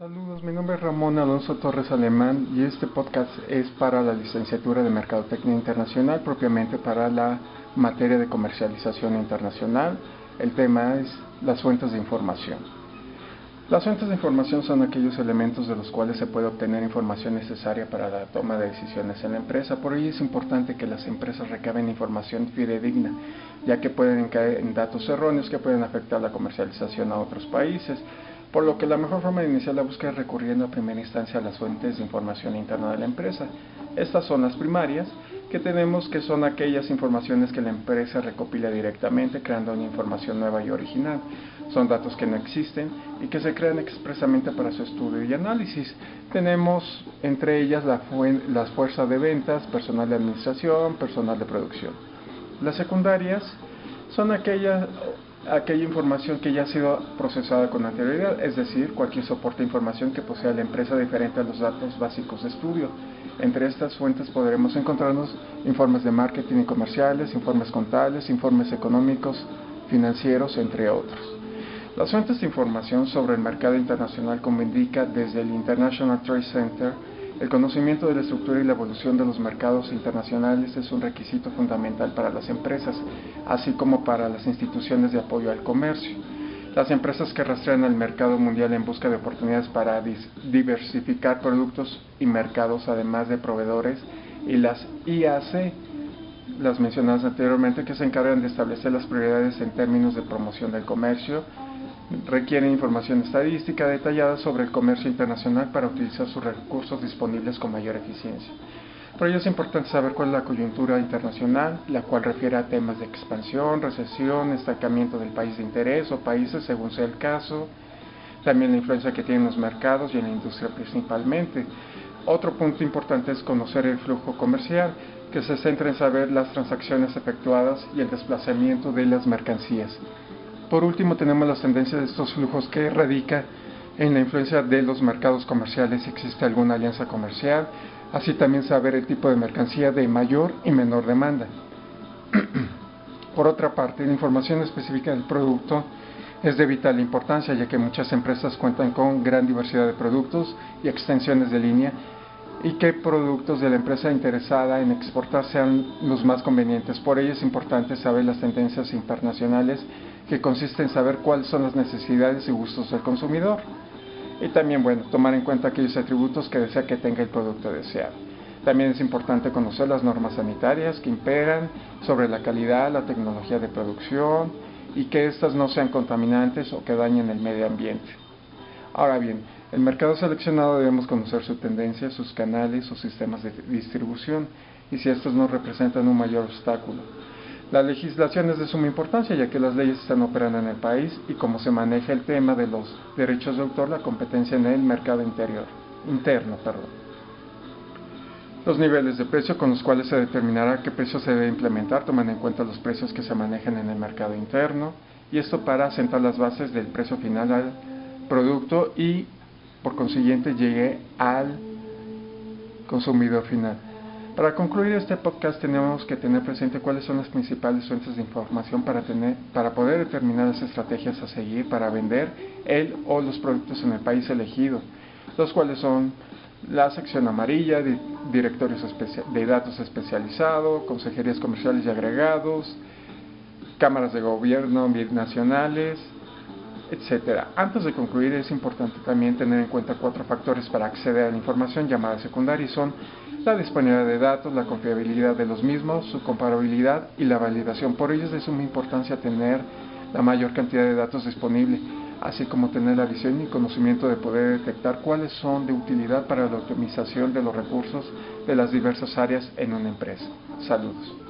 Saludos, mi nombre es Ramón Alonso Torres Alemán y este podcast es para la licenciatura de Mercadotecnia Internacional, propiamente para la materia de comercialización internacional. El tema es las fuentes de información. Las fuentes de información son aquellos elementos de los cuales se puede obtener información necesaria para la toma de decisiones en la empresa. Por ello es importante que las empresas recaben información fidedigna, ya que pueden caer en datos erróneos que pueden afectar la comercialización a otros países. Por lo que la mejor forma de iniciar la búsqueda es recurriendo a primera instancia a las fuentes de información interna de la empresa. Estas son las primarias, que tenemos que son aquellas informaciones que la empresa recopila directamente creando una información nueva y original. Son datos que no existen y que se crean expresamente para su estudio y análisis. Tenemos entre ellas la las fuerzas de ventas, personal de administración, personal de producción. Las secundarias son aquellas aquella información que ya ha sido procesada con anterioridad, es decir, cualquier soporte de información que posea la empresa diferente a los datos básicos de estudio. Entre estas fuentes podremos encontrarnos informes de marketing y comerciales, informes contables, informes económicos, financieros, entre otros. Las fuentes de información sobre el mercado internacional, como indica desde el International Trade Center, el conocimiento de la estructura y la evolución de los mercados internacionales es un requisito fundamental para las empresas, así como para las instituciones de apoyo al comercio. Las empresas que rastrean al mercado mundial en busca de oportunidades para diversificar productos y mercados, además de proveedores, y las IAC, las mencionadas anteriormente, que se encargan de establecer las prioridades en términos de promoción del comercio, requieren información estadística detallada sobre el comercio internacional para utilizar sus recursos disponibles con mayor eficiencia. Por ello es importante saber cuál es la coyuntura internacional, la cual refiere a temas de expansión, recesión, estancamiento del país de interés o países según sea el caso, también la influencia que tienen los mercados y en la industria principalmente. Otro punto importante es conocer el flujo comercial, que se centra en saber las transacciones efectuadas y el desplazamiento de las mercancías. Por último, tenemos las tendencias de estos flujos que radica en la influencia de los mercados comerciales, si existe alguna alianza comercial, así también saber el tipo de mercancía de mayor y menor demanda. Por otra parte, la información específica del producto es de vital importancia, ya que muchas empresas cuentan con gran diversidad de productos y extensiones de línea y qué productos de la empresa interesada en exportar sean los más convenientes. Por ello es importante saber las tendencias internacionales que consiste en saber cuáles son las necesidades y gustos del consumidor. Y también, bueno, tomar en cuenta aquellos atributos que desea que tenga el producto deseado. También es importante conocer las normas sanitarias que imperan sobre la calidad, la tecnología de producción y que éstas no sean contaminantes o que dañen el medio ambiente. Ahora bien, el mercado seleccionado debemos conocer su tendencia, sus canales, sus sistemas de distribución y si estos no representan un mayor obstáculo. La legislación es de suma importancia ya que las leyes están operando en el país y cómo se maneja el tema de los derechos de autor, la competencia en el mercado interior, interno. Perdón. Los niveles de precio con los cuales se determinará qué precio se debe implementar toman en cuenta los precios que se manejan en el mercado interno y esto para sentar las bases del precio final al producto y por consiguiente llegue al consumidor final. Para concluir este podcast tenemos que tener presente cuáles son las principales fuentes de información para, tener, para poder determinar las estrategias a seguir para vender el o los productos en el país elegido, los cuales son la sección amarilla, directorios de datos especializados, consejerías comerciales y agregados, cámaras de gobierno nacionales, etcétera. Antes de concluir es importante también tener en cuenta cuatro factores para acceder a la información llamada secundaria y son la disponibilidad de datos, la confiabilidad de los mismos, su comparabilidad y la validación. Por ello es de suma importancia tener la mayor cantidad de datos disponible, así como tener la visión y conocimiento de poder detectar cuáles son de utilidad para la optimización de los recursos de las diversas áreas en una empresa. Saludos.